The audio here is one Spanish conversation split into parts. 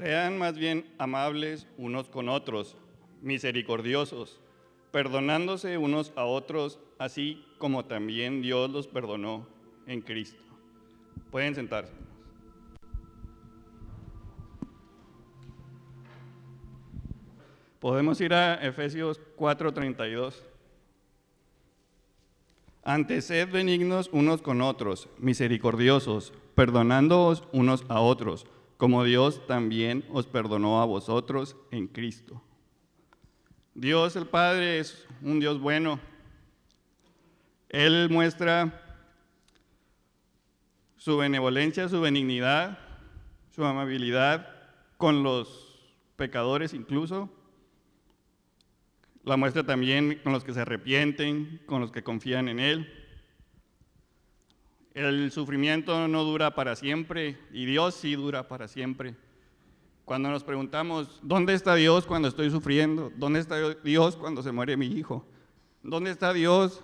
Sean más bien amables unos con otros, misericordiosos, perdonándose unos a otros, así como también Dios los perdonó en Cristo. Pueden sentarse. Podemos ir a Efesios 4:32. Antes sed benignos unos con otros, misericordiosos, perdonándoos unos a otros, como Dios también os perdonó a vosotros en Cristo. Dios el Padre es un Dios bueno. Él muestra su benevolencia, su benignidad, su amabilidad con los pecadores incluso. La muestra también con los que se arrepienten, con los que confían en Él. El sufrimiento no dura para siempre y Dios sí dura para siempre. Cuando nos preguntamos, ¿dónde está Dios cuando estoy sufriendo? ¿Dónde está Dios cuando se muere mi hijo? ¿Dónde está Dios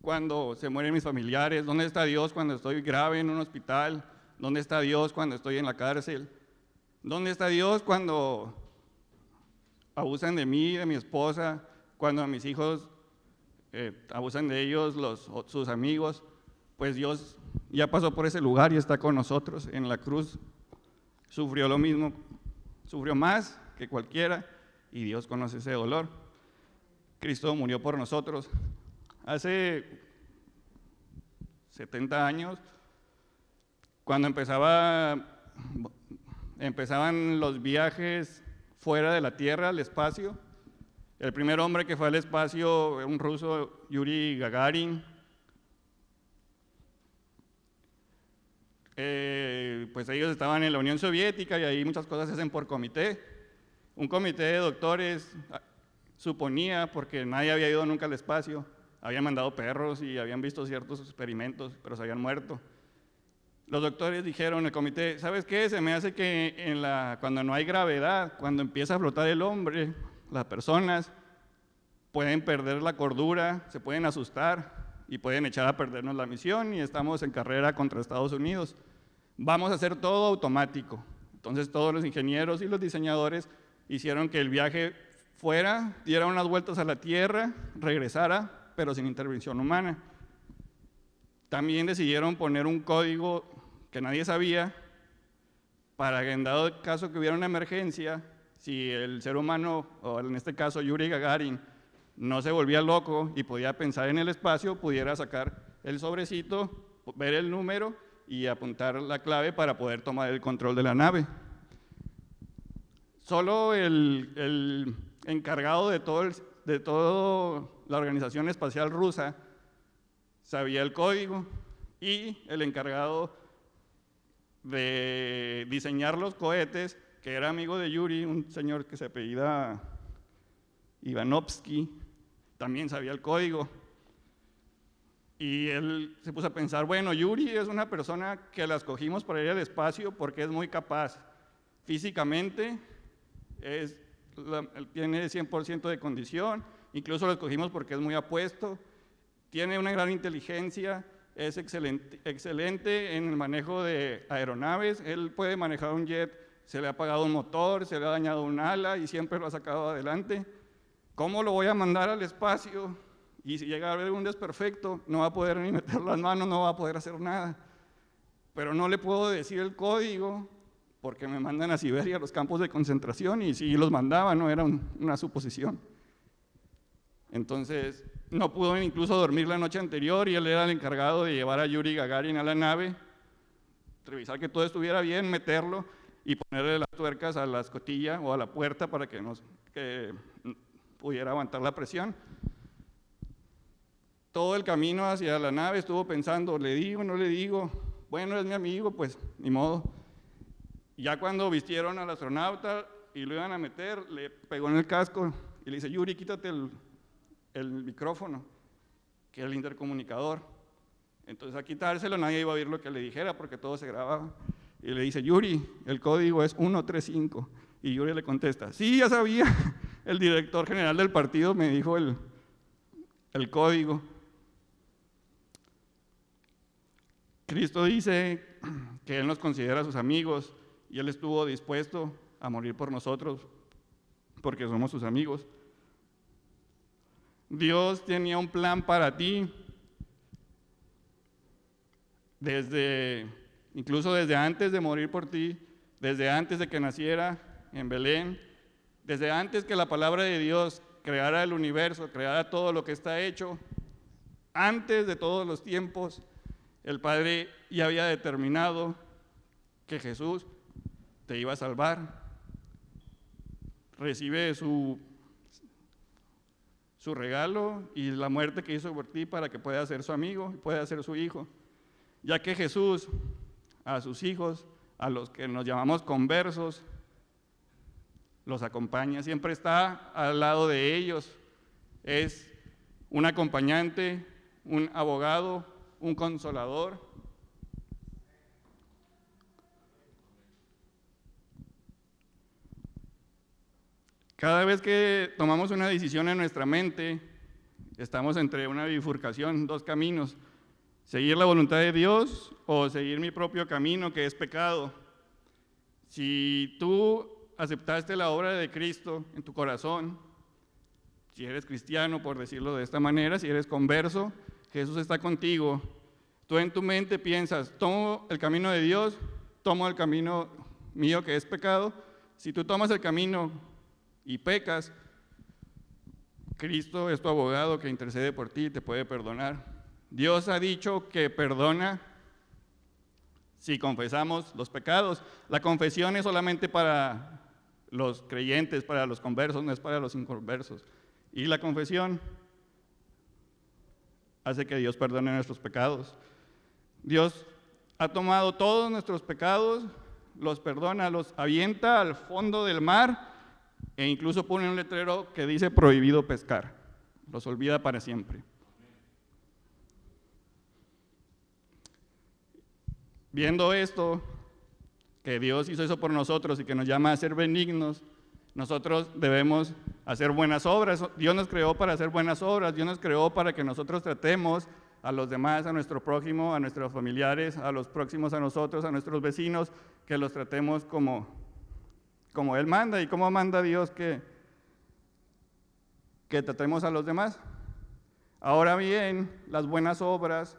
cuando se mueren mis familiares? ¿Dónde está Dios cuando estoy grave en un hospital? ¿Dónde está Dios cuando estoy en la cárcel? ¿Dónde está Dios cuando abusan de mí, de mi esposa, cuando a mis hijos eh, abusan de ellos, los, sus amigos, pues Dios ya pasó por ese lugar y está con nosotros en la cruz. Sufrió lo mismo, sufrió más que cualquiera y Dios conoce ese dolor. Cristo murió por nosotros. Hace 70 años, cuando empezaba, empezaban los viajes fuera de la Tierra, al espacio. El primer hombre que fue al espacio, un ruso, Yuri Gagarin. Eh, pues ellos estaban en la Unión Soviética y ahí muchas cosas se hacen por comité. Un comité de doctores ah, suponía, porque nadie había ido nunca al espacio, habían mandado perros y habían visto ciertos experimentos, pero se habían muerto. Los doctores dijeron, el comité, ¿sabes qué? Se me hace que cuando no hay gravedad, cuando empieza a flotar el hombre, las personas pueden perder la cordura, se pueden asustar y pueden echar a perdernos la misión y estamos en carrera contra Estados Unidos. Vamos a hacer todo automático. Entonces todos los ingenieros y los diseñadores hicieron que el viaje fuera, diera unas vueltas a la Tierra, regresara, pero sin intervención humana. También decidieron poner un código que nadie sabía para que en dado caso que hubiera una emergencia, si el ser humano, o en este caso Yuri Gagarin, no se volvía loco y podía pensar en el espacio, pudiera sacar el sobrecito, ver el número y apuntar la clave para poder tomar el control de la nave. Solo el, el encargado de todo, de toda la Organización Espacial Rusa sabía el código y el encargado de diseñar los cohetes, que era amigo de Yuri, un señor que se apellida Ivanovsky, también sabía el código. Y él se puso a pensar, bueno, Yuri es una persona que la escogimos para ir al espacio porque es muy capaz. Físicamente es, tiene 100% de condición, incluso lo escogimos porque es muy apuesto, tiene una gran inteligencia, es excelente, excelente en el manejo de aeronaves, él puede manejar un jet, se le ha apagado un motor, se le ha dañado un ala y siempre lo ha sacado adelante. ¿Cómo lo voy a mandar al espacio? Y si llega a haber un desperfecto, no va a poder ni meter las manos, no va a poder hacer nada. Pero no le puedo decir el código porque me mandan a Siberia, a los campos de concentración, y si los mandaba, no era una suposición. Entonces, no pudo incluso dormir la noche anterior y él era el encargado de llevar a Yuri Gagarin a la nave, revisar que todo estuviera bien, meterlo y ponerle las tuercas a la escotilla o a la puerta para que, nos, pudiera aguantar la presión. Todo el camino hacia la nave estuvo pensando, le digo, no le digo, bueno, es mi amigo, pues ni modo. Ya cuando vistieron al astronauta y lo iban a meter, le pegó en el casco y le dice, Yuri, quítate el, el micrófono, que el intercomunicador. Entonces a quitárselo nadie iba a oír lo que le dijera porque todo se grababa. Y le dice, Yuri, el código es 135. Y Yuri le contesta, sí, ya sabía, el director general del partido me dijo el, el código. Cristo dice que Él nos considera sus amigos y Él estuvo dispuesto a morir por nosotros porque somos sus amigos. Dios tenía un plan para ti desde, incluso desde antes de morir por ti, desde antes de que naciera en Belén, desde antes que la palabra de Dios creara el universo, creara todo lo que está hecho, antes de todos los tiempos, el Padre ya había determinado que Jesús te iba a salvar. Recibe su, su regalo y la muerte que hizo por ti para que pueda ser su amigo y pueda ser su hijo. Ya que Jesús a sus hijos, a los que nos llamamos conversos, los acompaña, siempre está al lado de ellos. Es un acompañante, un abogado, un consolador. Cada vez que tomamos una decisión en nuestra mente, estamos entre una bifurcación, dos caminos. Seguir la voluntad de Dios o seguir mi propio camino, que es pecado. Si tú aceptaste la obra de Cristo en tu corazón, si eres cristiano, por decirlo de esta manera, si eres converso, Jesús está contigo. Tú en tu mente piensas, tomo el camino de Dios, tomo el camino mío que es pecado. Si tú tomas el camino y pecas, Cristo es tu abogado que intercede por ti y te puede perdonar. Dios ha dicho que perdona si confesamos los pecados. La confesión es solamente para los creyentes, para los conversos, no es para los inconversos. Y la confesión hace que Dios perdone nuestros pecados. Dios ha tomado todos nuestros pecados, los perdona, los avienta al fondo del mar e incluso pone un letrero que dice prohibido pescar. Los olvida para siempre. Viendo esto, que Dios hizo eso por nosotros y que nos llama a ser benignos, nosotros debemos hacer buenas obras. Dios nos creó para hacer buenas obras, Dios nos creó para que nosotros tratemos a los demás, a nuestro prójimo, a nuestros familiares, a los próximos a nosotros, a nuestros vecinos, que los tratemos como, como Él manda. ¿Y cómo manda Dios que, que tratemos a los demás? Ahora bien, las buenas obras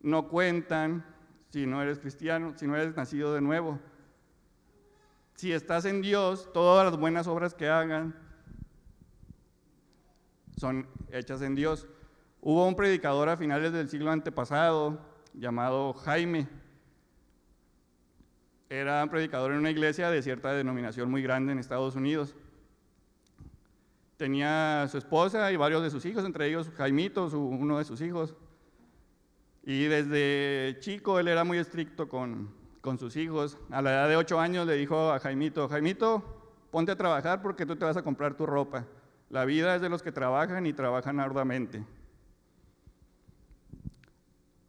no cuentan si no eres cristiano, si no eres nacido de nuevo. Si estás en Dios, todas las buenas obras que hagan son hechas en Dios. Hubo un predicador a finales del siglo antepasado llamado Jaime. Era un predicador en una iglesia de cierta denominación muy grande en Estados Unidos. Tenía su esposa y varios de sus hijos, entre ellos Jaimito, uno de sus hijos. Y desde chico él era muy estricto con, con sus hijos. A la edad de ocho años le dijo a Jaimito, Jaimito, ponte a trabajar porque tú te vas a comprar tu ropa. La vida es de los que trabajan y trabajan arduamente.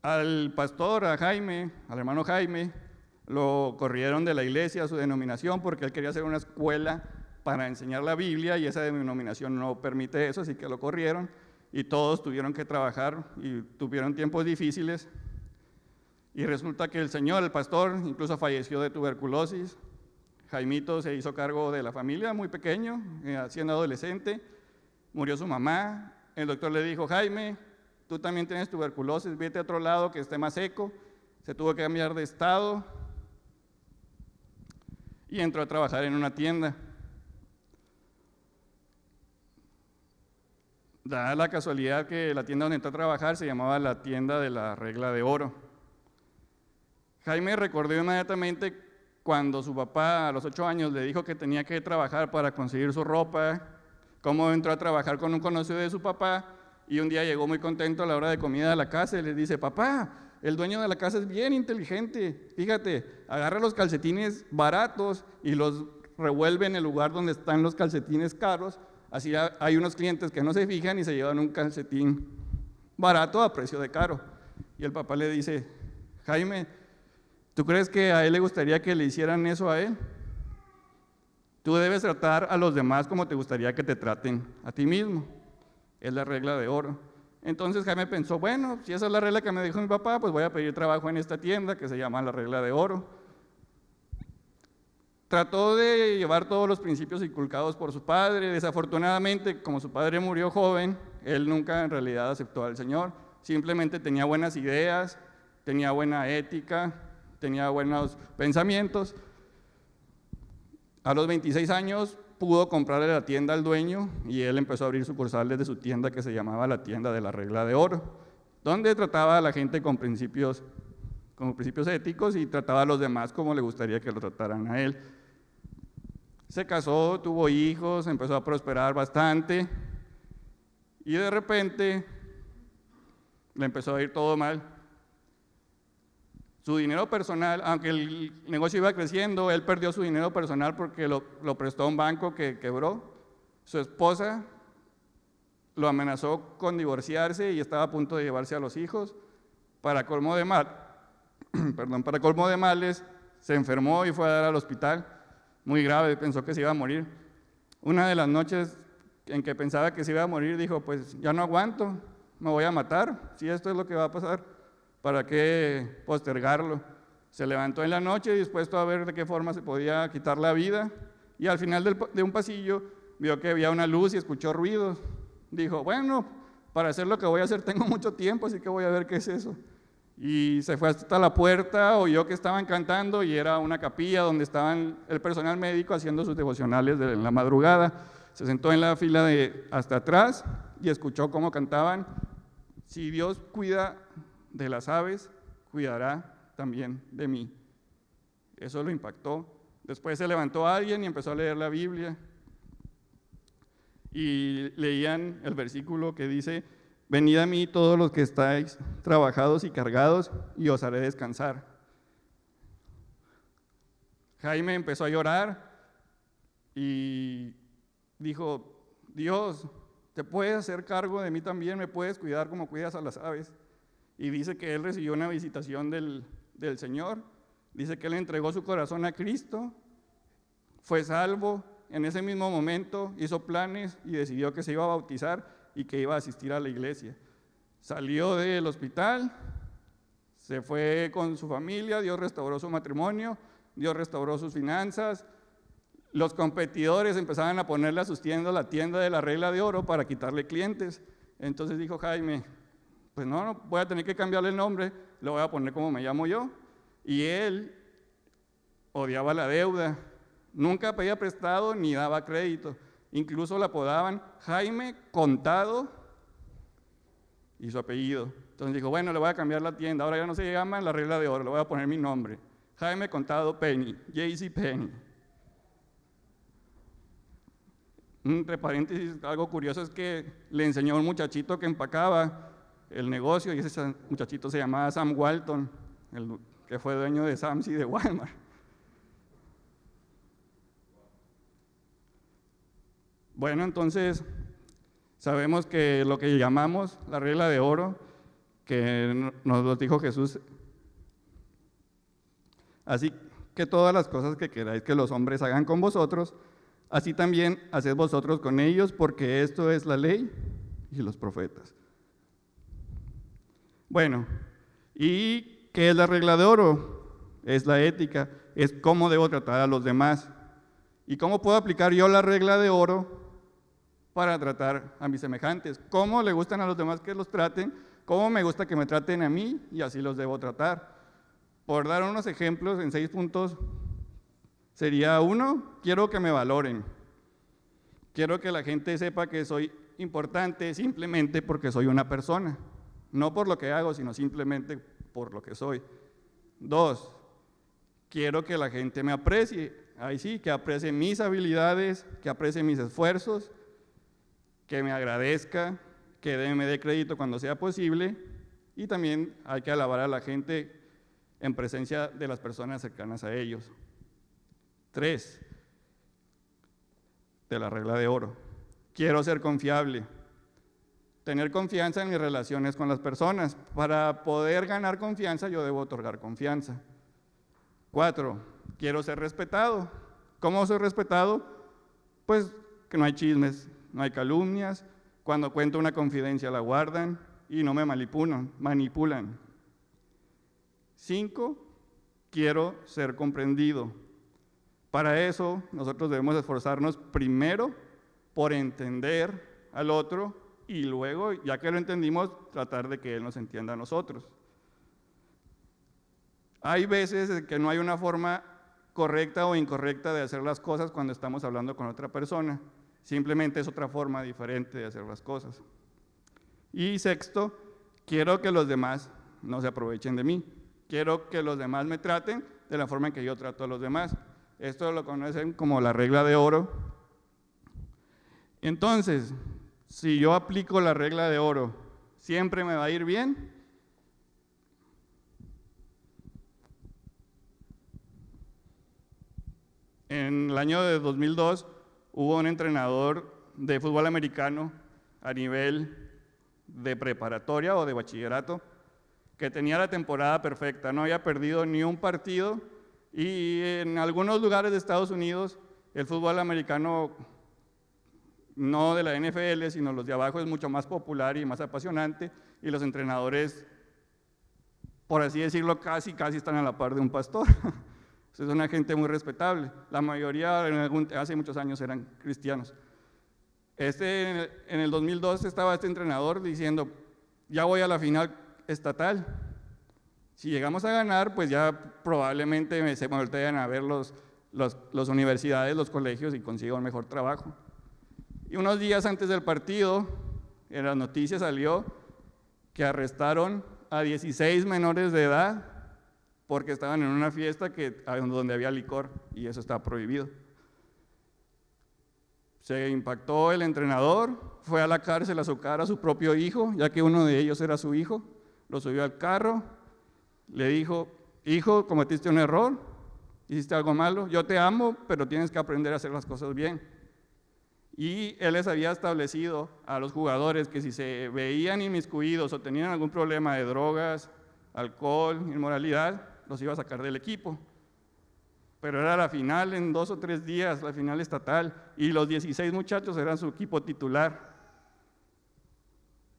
Al pastor, a Jaime, al hermano Jaime, lo corrieron de la iglesia, su denominación, porque él quería hacer una escuela para enseñar la Biblia y esa denominación no permite eso, así que lo corrieron y todos tuvieron que trabajar y tuvieron tiempos difíciles. Y resulta que el señor, el pastor, incluso falleció de tuberculosis. Jaimito se hizo cargo de la familia muy pequeño, eh, siendo adolescente. Murió su mamá. El doctor le dijo, Jaime, tú también tienes tuberculosis, vete a otro lado que esté más seco. Se tuvo que cambiar de estado y entró a trabajar en una tienda. Da la casualidad que la tienda donde entró a trabajar se llamaba la tienda de la regla de oro. Jaime recordó inmediatamente cuando su papá a los ocho años le dijo que tenía que trabajar para conseguir su ropa, cómo entró a trabajar con un conocido de su papá y un día llegó muy contento a la hora de comida a la casa y le dice, papá, el dueño de la casa es bien inteligente, fíjate, agarra los calcetines baratos y los revuelve en el lugar donde están los calcetines caros Así hay unos clientes que no se fijan y se llevan un calcetín barato a precio de caro. Y el papá le dice, Jaime, ¿tú crees que a él le gustaría que le hicieran eso a él? Tú debes tratar a los demás como te gustaría que te traten a ti mismo. Es la regla de oro. Entonces Jaime pensó, bueno, si esa es la regla que me dijo mi papá, pues voy a pedir trabajo en esta tienda que se llama la regla de oro. Trató de llevar todos los principios inculcados por su padre. Desafortunadamente, como su padre murió joven, él nunca en realidad aceptó al Señor. Simplemente tenía buenas ideas, tenía buena ética, tenía buenos pensamientos. A los 26 años pudo comprarle la tienda al dueño y él empezó a abrir sucursales de su tienda que se llamaba la tienda de la regla de oro, donde trataba a la gente con principios, con principios éticos y trataba a los demás como le gustaría que lo trataran a él. Se casó, tuvo hijos, empezó a prosperar bastante y de repente le empezó a ir todo mal. Su dinero personal, aunque el negocio iba creciendo, él perdió su dinero personal porque lo, prestó a un banco que quebró. Su esposa lo amenazó con divorciarse y estaba a punto de llevarse a los hijos. Para colmo de mal, perdón, para colmo de males, se enfermó y fue a dar al hospital muy grave, pensó que se iba a morir. Una de las noches en que pensaba que se iba a morir, dijo, pues ya no aguanto, me voy a matar, si esto es lo que va a pasar, ¿para qué postergarlo? Se levantó en la noche dispuesto a ver de qué forma se podía quitar la vida y al final de un pasillo vio que había una luz y escuchó ruidos. Dijo, bueno, para hacer lo que voy a hacer tengo mucho tiempo, así que voy a ver qué es eso y se fue hasta la puerta, oyó que estaban cantando y era una capilla donde estaban el personal médico haciendo sus devocionales de la madrugada. Se sentó en la fila de hasta atrás y escuchó cómo cantaban, si Dios cuida de las aves, cuidará también de mí. Eso lo impactó. Después se levantó alguien y empezó a leer la Biblia. Y leían el versículo que dice, Venid a mí todos los que estáis trabajados y cargados, y os haré descansar. Jaime empezó a llorar y dijo, Dios, te puedes hacer cargo de mí también, me puedes cuidar como cuidas a las aves. Y dice que él recibió una visitación del, del Señor, dice que él entregó su corazón a Cristo, fue salvo, en ese mismo momento hizo planes y decidió que se iba a bautizar y que iba a asistir a la iglesia. Salió del hospital, se fue con su familia, Dios restauró su matrimonio, Dios restauró sus finanzas. Los competidores empezaban a ponerle a sus tiendas la tienda de la regla de oro para quitarle clientes. Entonces dijo Jaime, pues no, no, voy a tener que cambiarle el nombre, lo voy a poner como me llamo yo. Y él odiaba la deuda, nunca pedía prestado ni daba crédito. Incluso la apodaban Jaime Contado y su apellido. Entonces dijo, bueno, le voy a cambiar la tienda. Ahora ya no se llama la regla de oro, le voy a poner mi nombre. Jaime Contado Penny, JC Penny. Entre paréntesis, algo curioso es que le enseñó a un muchachito que empacaba el negocio y ese muchachito se llamaba Sam Walton, el que fue dueño de Sam's y de Walmart. Bueno, entonces sabemos que lo que llamamos la regla de oro, que nos lo dijo Jesús, así que todas las cosas que queráis que los hombres hagan con vosotros, así también haced vosotros con ellos, porque esto es la ley y los profetas. Bueno, ¿y qué es la regla de oro? Es la ética, es cómo debo tratar a los demás. ¿Y cómo puedo aplicar yo la regla de oro para tratar a mis semejantes. ¿Cómo le gustan a los demás que los traten? ¿Cómo me gusta que me traten a mí? Y así los debo tratar. Por dar unos ejemplos en seis puntos, sería uno, quiero que me valoren. Quiero que la gente sepa que soy importante simplemente porque soy una persona. No por lo que hago, sino simplemente por lo que soy. Dos, quiero que la gente me aprecie. Ahí sí, que aprecie mis habilidades, que aprecie mis esfuerzos que me agradezca, que me dé crédito cuando sea posible y también hay que alabar a la gente en presencia de las personas cercanas a ellos. Tres, de la regla de oro. Quiero ser confiable. Tener confianza en mis relaciones con las personas. Para poder ganar confianza yo debo otorgar confianza. Cuatro, quiero ser respetado. ¿Cómo soy respetado? Pues que no hay chismes, no hay calumnias, cuando cuento una confidencia la guardan y no me manipulan. manipulan. Cinco, quiero ser comprendido. Para eso nosotros debemos esforzarnos primero por entender al otro y luego, ya que lo entendimos, tratar de que él nos entienda a nosotros. Hay veces que no hay una forma correcta o incorrecta de hacer las cosas cuando estamos hablando con otra persona. Simplemente es otra forma diferente de hacer las cosas. Y sexto, quiero que los demás no se aprovechen de mí. Quiero que los demás me traten de la forma en que yo trato a los demás. Esto lo conocen como la regla de oro. Entonces, si yo aplico la regla de oro, ¿siempre me va a ir bien? En el año de 2002 hubo un entrenador de fútbol americano a nivel de preparatoria o de bachillerato que tenía la temporada perfecta, no había perdido ni un partido y en algunos lugares de Estados Unidos el fútbol americano, no de la NFL, sino los de abajo, es mucho más popular y más apasionante y los entrenadores, por así decirlo, casi, casi están a la par de un pastor. es una gente muy respetable. La mayoría hace muchos años eran cristianos. Este, en el 2002 estaba este entrenador diciendo, ya voy a la final estatal. Si llegamos a ganar, pues ya probablemente se voltean a ver los, las universidades, los colegios y consigo un mejor trabajo. Y unos días antes del partido, en las noticias salió que arrestaron a 16 menores de edad porque estaban en una fiesta que, donde había licor y eso estaba prohibido. Se impactó el entrenador, fue a la cárcel a sacar a su propio hijo, ya que uno de ellos era su hijo, lo subió al carro, le dijo, hijo, cometiste un error, hiciste algo malo, yo te amo, pero tienes que aprender a hacer las cosas bien. Y él les había establecido a los jugadores que si se veían inmiscuidos o tenían algún problema de drogas, alcohol, inmoralidad, los iba a sacar del equipo pero era la final en dos o tres días, la final estatal, y los 16 muchachos eran su equipo titular.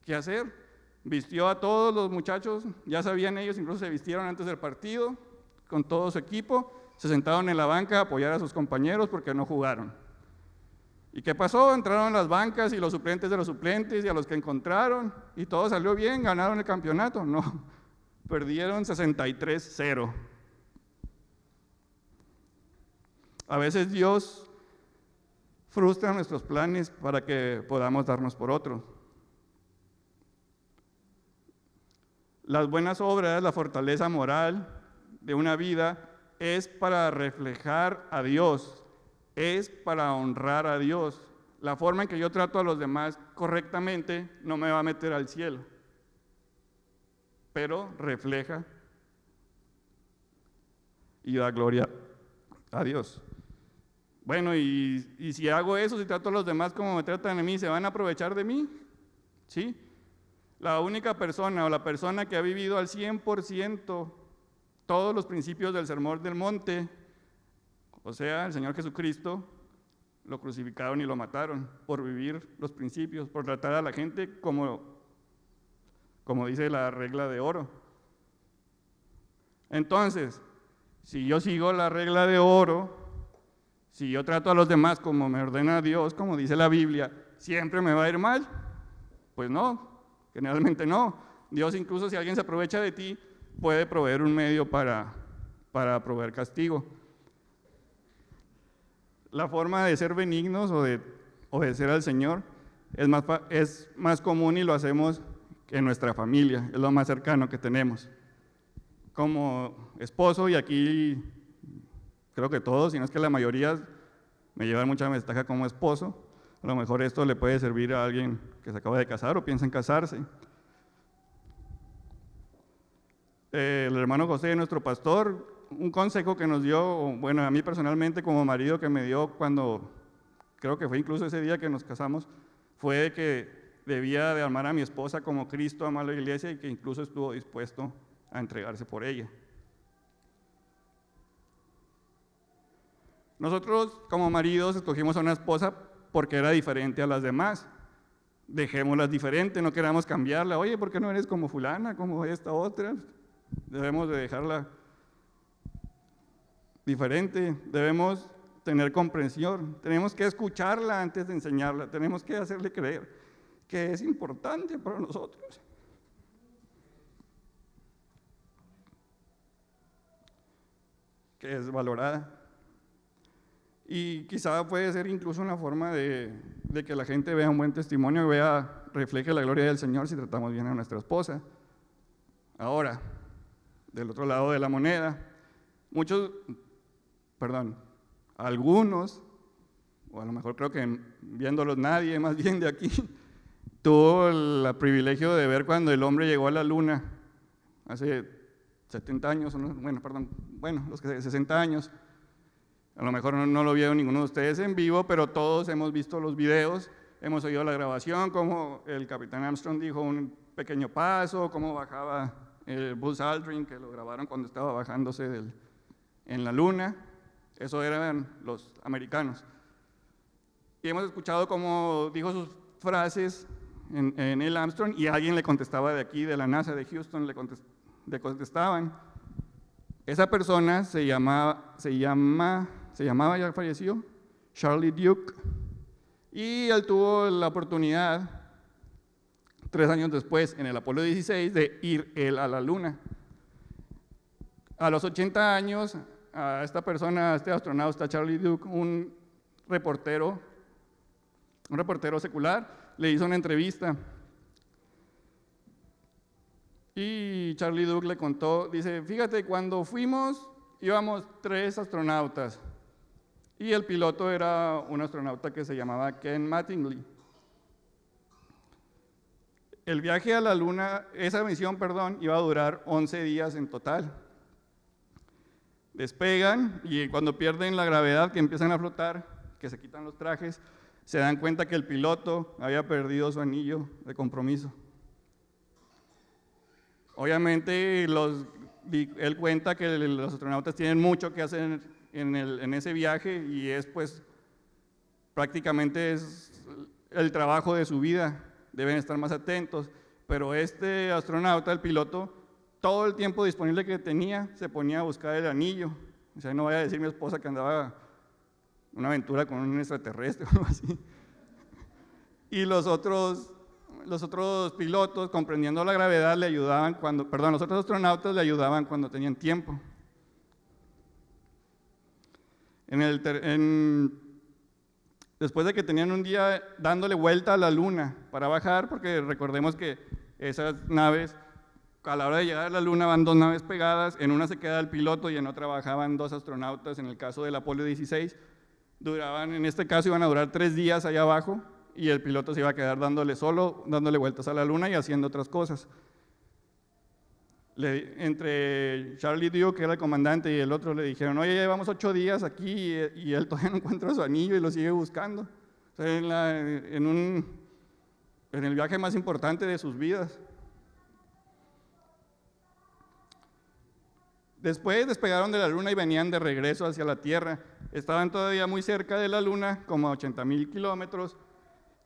¿Qué hacer? Vistió a todos los muchachos, ya sabían ellos, incluso se vistieron antes del partido, con todo su equipo, se sentaron en la banca a apoyar a sus compañeros porque no jugaron. ¿Y qué pasó? Entraron las bancas y los suplentes de los suplentes y a los que encontraron, y todo salió bien, ganaron el campeonato. No, perdieron 63-0. A veces Dios frustra nuestros planes para que podamos darnos por otros. Las buenas obras, la fortaleza moral de una vida es para reflejar a Dios, es para honrar a Dios. La forma en que yo trato a los demás correctamente no me va a meter al cielo, pero refleja y da gloria a Dios. Bueno, y, si hago eso, si trato a los demás como me tratan a mí, ¿se van a aprovechar de mí? ¿Sí? La única persona o la persona que ha vivido al 100% todos los principios del sermón del monte, o sea, el Señor Jesucristo, lo crucificaron y lo mataron por vivir los principios, por tratar a la gente como, como dice la regla de oro. Entonces, si yo sigo la regla de oro, si yo trato a los demás como me ordena Dios, como dice la Biblia, ¿siempre me va a ir mal? Pues no, generalmente no. Dios incluso si alguien se aprovecha de ti, puede proveer un medio para, para proveer castigo. La forma de ser benignos o de obedecer al Señor es más, es más común y lo hacemos en nuestra familia, es lo más cercano que tenemos. Como esposo, y aquí Creo que todos, si no es que la mayoría me llevan mucha ventaja como esposo. A lo mejor esto le puede servir a alguien que se acaba de casar o piensa en casarse. El hermano José, nuestro pastor, un consejo que nos dio, bueno, a mí personalmente como marido que me dio cuando, creo que fue incluso ese día que nos casamos, fue que debía de amar a mi esposa como Cristo amó a la iglesia y que incluso estuvo dispuesto a entregarse por ella. Nosotros como maridos escogimos a una esposa porque era diferente a las demás. Dejémoslas diferente, no queramos cambiarla. Oye, ¿por qué no eres como fulana, como esta otra? Debemos de dejarla diferente. Debemos tener comprensión, tenemos que escucharla antes de enseñarla, tenemos que hacerle creer que es importante para nosotros. que es valorada. Y quizá puede ser incluso una forma de, que la gente vea un buen testimonio, vea, refleje la gloria del Señor si tratamos bien a nuestra esposa. Ahora, del otro lado de la moneda, muchos, perdón, algunos, o a lo mejor creo que viéndolos nadie más bien de aquí, tuvo el privilegio de ver cuando el hombre llegó a la luna hace 70 años, bueno, perdón, bueno, los que 60 años. A lo mejor no, lo vieron ninguno de ustedes en vivo, pero todos hemos visto los videos, hemos oído la grabación, como el capitán Armstrong dijo un pequeño paso, cómo bajaba el Buzz Aldrin, que lo grabaron cuando estaba bajándose del, en la luna. Eso eran los americanos. Y hemos escuchado cómo dijo sus frases en, en el Armstrong y alguien le contestaba de aquí, de la NASA de Houston, le, le contestaban. Esa persona se llamaba, se llama, se llamaba, ya falleció, Charlie Duke, y él tuvo la oportunidad, tres años después, en el Apolo 16, de ir él a la Luna. A los 80 años, a esta persona, a este astronauta Charlie Duke, un reportero, un reportero secular, le hizo una entrevista y Charlie Duke le contó, dice, fíjate, cuando fuimos íbamos tres astronautas y el piloto era un astronauta que se llamaba Ken Mattingly. El viaje a la Luna, esa misión, perdón, iba a durar 11 días en total. Despegan y cuando pierden la gravedad, que empiezan a flotar, que se quitan los trajes, se dan cuenta que el piloto había perdido su anillo de compromiso. Obviamente, él cuenta que los astronautas tienen mucho que hacer en, ese viaje y es pues prácticamente es el trabajo de su vida, deben estar más atentos, pero este astronauta, el piloto, todo el tiempo disponible que tenía se ponía a buscar el anillo. O sea, no voy a decir mi esposa que andaba una aventura con un extraterrestre o algo así. Y los otros los otros pilotos, comprendiendo la gravedad, le ayudaban cuando, perdón, los otros astronautas le ayudaban cuando tenían tiempo. después de que tenían un día dándole vuelta a la luna para bajar, porque recordemos que esas naves, a la hora de llegar a la luna van dos naves pegadas, en una se queda el piloto y en otra bajaban dos astronautas, en el caso del Apolo 16, duraban, en este caso iban a durar tres días allá abajo, y el piloto se iba a quedar dándole solo, dándole vueltas a la luna y haciendo otras cosas. entre Charlie Duke, que era el comandante, y el otro le dijeron, oye, llevamos ocho días aquí y, él todavía no encuentra su anillo y lo sigue buscando. en, en, en el viaje más importante de sus vidas. Después despegaron de la luna y venían de regreso hacia la Tierra. Estaban todavía muy cerca de la luna, como a 80 mil kilómetros,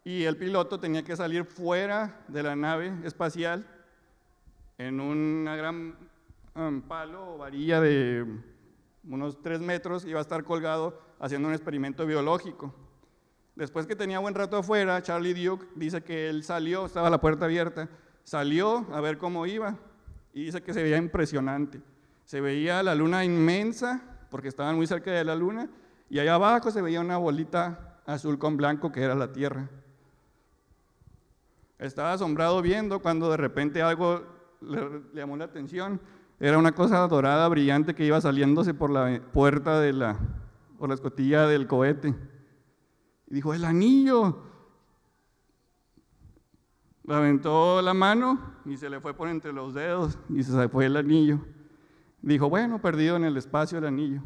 y el piloto tenía que salir fuera de la nave espacial en una gran um, palo o varilla de unos tres metros, iba a estar colgado haciendo un experimento biológico. Después que tenía buen rato afuera, Charlie Duke dice que él salió, estaba la puerta abierta, salió a ver cómo iba y dice que se veía impresionante. Se veía la luna inmensa, porque estaban muy cerca de la luna, y allá abajo se veía una bolita azul con blanco que era la Tierra. Estaba asombrado viendo cuando de repente algo le, llamó la atención. Era una cosa dorada, brillante, que iba saliéndose por la puerta de la, por la escotilla del cohete. Y dijo, el anillo. Le aventó la mano y se le fue por entre los dedos y se fue el anillo. Dijo, bueno, perdido en el espacio el anillo.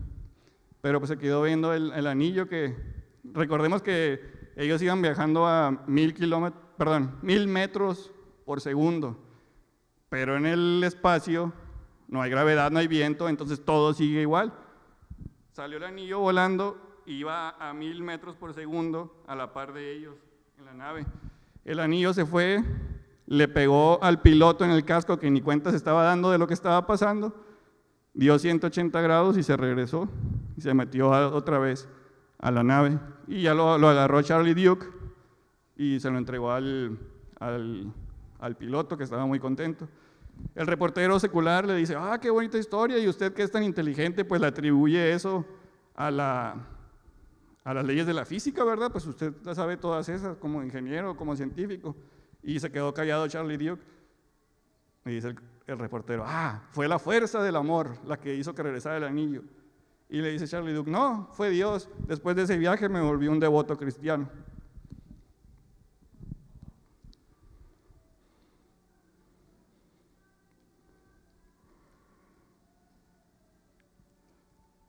Pero pues se quedó viendo el, anillo que, recordemos que ellos iban viajando a mil kilómetros, perdón, mil metros por segundo. Pero en el espacio no hay gravedad, no hay viento, entonces todo sigue igual. Salió el anillo volando, iba a mil metros por segundo a la par de ellos en la nave. El anillo se fue, le pegó al piloto en el casco que ni cuenta se estaba dando de lo que estaba pasando, dio 180 grados y se regresó y se metió otra vez a la nave. Y ya lo, agarró Charlie Duke y se lo entregó al, al, piloto que estaba muy contento. El reportero secular le dice, ah, qué bonita historia, y usted que es tan inteligente, pues le atribuye eso a, la, a las leyes de la física, ¿verdad? Pues usted sabe todas esas como ingeniero, como científico. Y se quedó callado Charlie Duke. Y dice el, el reportero, ah, fue la fuerza del amor la que hizo que regresara el anillo. Y le dice Charlie Duke, no, fue Dios. Después de ese viaje me volví un devoto cristiano.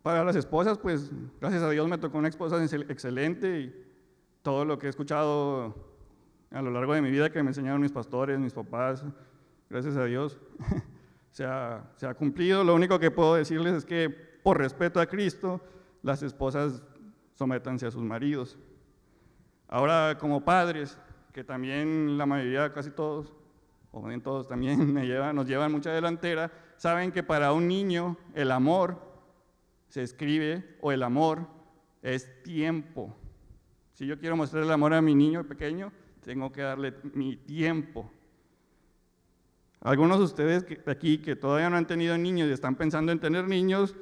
Para las esposas, pues gracias a Dios me tocó una esposa excel- excelente y todo lo que he escuchado a lo largo de mi vida que me enseñaron mis pastores, mis papás, gracias a Dios, se ha, cumplido. Lo único que puedo decirles es que por respeto a Cristo, las esposas sométanse a sus maridos. Ahora, como padres, que también la mayoría, casi todos, o bien todos también llevan, nos llevan mucha delantera, saben que para un niño el amor se escribe, o el amor es tiempo. Si yo quiero mostrar el amor a mi niño pequeño, tengo que darle mi tiempo. Algunos de ustedes que- aquí que todavía no han tenido niños y están pensando en tener niños,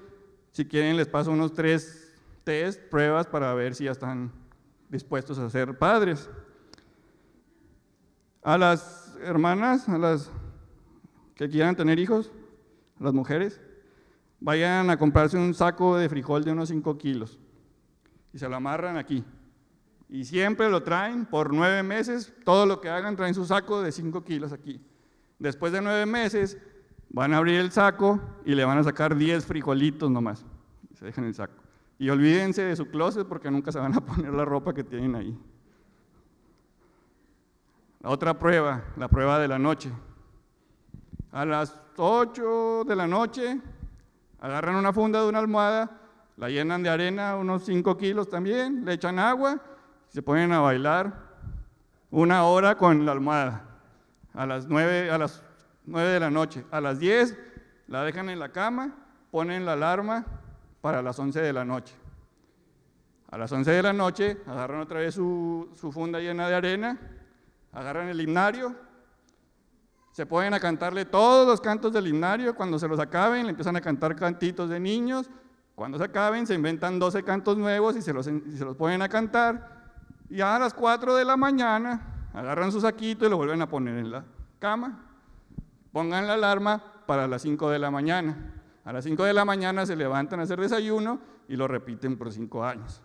si quieren les paso unos tres test, pruebas para ver si ya están dispuestos a ser padres. A las hermanas, a las que quieran tener hijos, a las mujeres, vayan a comprarse un saco de frijol de unos 5 kilos y se lo amarran aquí. Y siempre lo traen por nueve meses, todo lo que hagan traen su saco de 5 kilos aquí. Después de nueve meses van a abrir el saco y le van a sacar 10 frijolitos nomás. Y se dejan el saco. Y olvídense de su closet porque nunca se van a poner la ropa que tienen ahí. La otra prueba, la prueba de la noche. A las 8 de la noche agarran una funda de una almohada, la llenan de arena, unos 5 kilos también, le echan agua, se ponen a bailar una hora con la almohada. A las 9, a las 9 de la noche. A las 10 la dejan en la cama, ponen la alarma para las 11 de la noche. A las 11 de la noche agarran otra vez su, su funda llena de arena, agarran el himnario, se ponen a cantarle todos los cantos del himnario, cuando se los acaben le empiezan a cantar cantitos de niños, cuando se acaben se inventan 12 cantos nuevos y se los, y se los ponen a cantar, y a las 4 de la mañana agarran su saquito y lo vuelven a poner en la cama, pongan la alarma para las 5 de la mañana. A las 5 de la mañana se levantan a hacer desayuno y lo repiten por 5 años.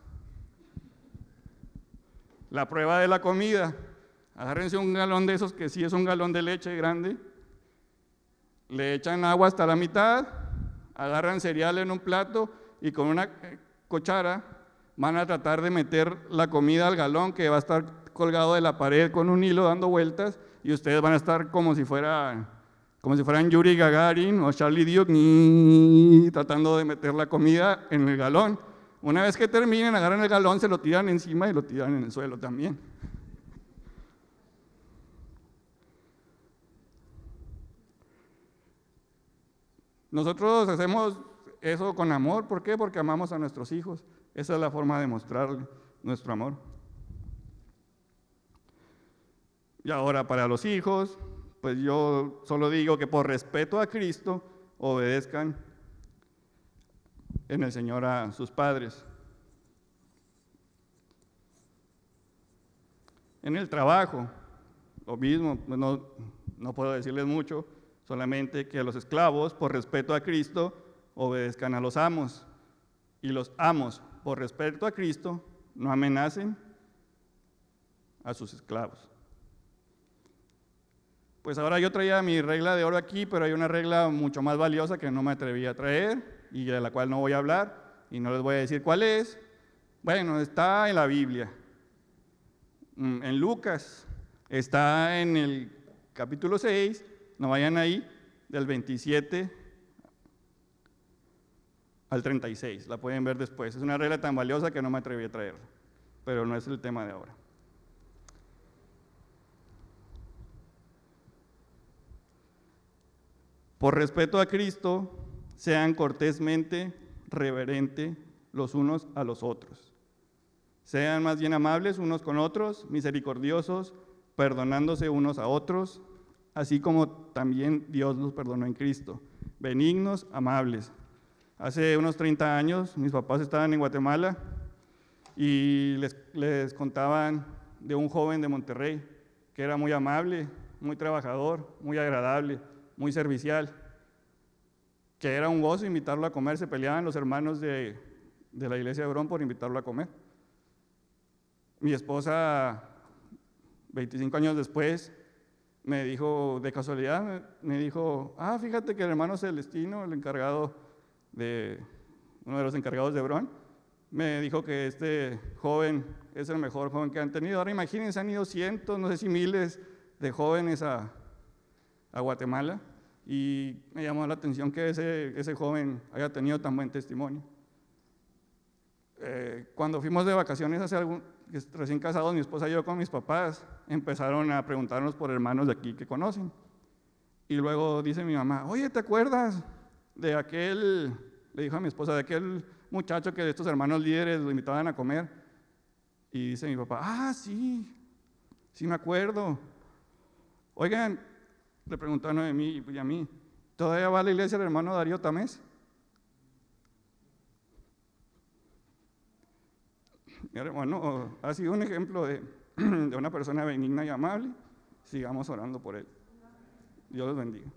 La prueba de la comida. Agárrense un galón de esos que sí es un galón de leche grande. Le echan agua hasta la mitad, agarran cereal en un plato y con una eh, cuchara van a tratar de meter la comida al galón que va a estar colgado de la pared con un hilo dando vueltas y ustedes van a estar como si fuera como si fueran Yuri Gagarin o Charlie Duke tratando de meter la comida en el galón. Una vez que terminen, agarran el galón, se lo tiran encima y lo tiran en el suelo también. Nosotros hacemos eso con amor, ¿por qué? Porque amamos a nuestros hijos. Esa es la forma de mostrarle nuestro amor. Y ahora para los hijos, pues yo solo digo que por respeto a Cristo obedezcan en el Señor a sus padres. En el trabajo, lo mismo, pues no, no puedo decirles mucho, solamente que los esclavos, por respeto a Cristo, obedezcan a los amos. Y los amos, por respeto a Cristo, no amenacen a sus esclavos. Pues ahora yo traía mi regla de oro aquí, pero hay una regla mucho más valiosa que no me atreví a traer y de la cual no voy a hablar y no les voy a decir cuál es. Bueno, está en la Biblia, Mm, en Lucas, está en el capítulo 6, no vayan ahí, del 27 al 36, la pueden ver después. Es una regla tan valiosa que no me atreví a traerla, pero no es el tema de ahora. Por respeto a Cristo, sean cortésmente reverente los unos a los otros. Sean más bien amables unos con otros, misericordiosos, perdonándose unos a otros, así como también Dios los perdonó en Cristo. Benignos, amables. Hace unos 30 años mis papás estaban en Guatemala y les, les contaban de un joven de Monterrey que era muy amable, muy trabajador, muy agradable, muy servicial, que era un gozo invitarlo a comer, se peleaban los hermanos de, de la iglesia de Brón por invitarlo a comer. Mi esposa, 25 años después, me dijo, de casualidad, me dijo, ah, fíjate que el hermano Celestino, el encargado de, uno de los encargados de Brón, me dijo que este joven es el mejor joven que han tenido. Ahora imagínense, han ido cientos, no sé si miles de jóvenes a, a Guatemala y me llamó la atención que ese, ese joven haya tenido tan buen testimonio. Eh, cuando fuimos de vacaciones hace algún, recién casados, mi esposa y yo con mis papás, empezaron a preguntarnos por hermanos de aquí que conocen. Y luego dice mi mamá, oye, ¿te acuerdas de aquel, le dijo a mi esposa, de aquel muchacho que estos hermanos líderes lo invitaban a comer? Y dice mi papá, ah, sí, sí me acuerdo. Oigan, le preguntó a Noemí y a mí, ¿todavía va a la iglesia el hermano Darío Tamés? Mi hermano ha sido un ejemplo de, de una persona benigna y amable. Sigamos orando por él. Dios los bendiga.